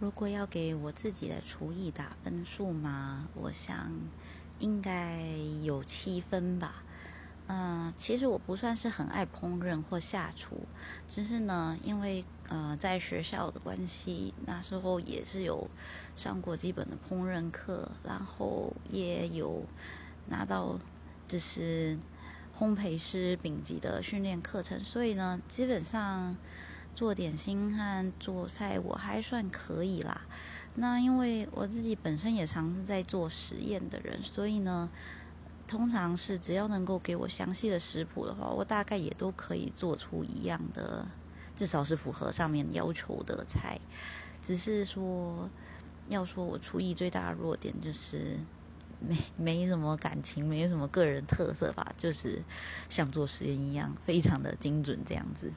如果要给我自己的厨艺打分数嘛，我想应该有七分吧。嗯，其实我不算是很爱烹饪或下厨，只是呢，因为呃在学校的关系，那时候也是有上过基本的烹饪课，然后也有拿到就是烘焙师丙级的训练课程，所以呢，基本上做点心和做菜我还算可以啦。那因为我自己本身也常是在做实验的人，所以呢。通常是只要能够给我详细的食谱的话，我大概也都可以做出一样的，至少是符合上面要求的菜。只是说，要说我厨艺最大的弱点就是没没什么感情，没什么个人特色吧，就是像做实验一样，非常的精准这样子。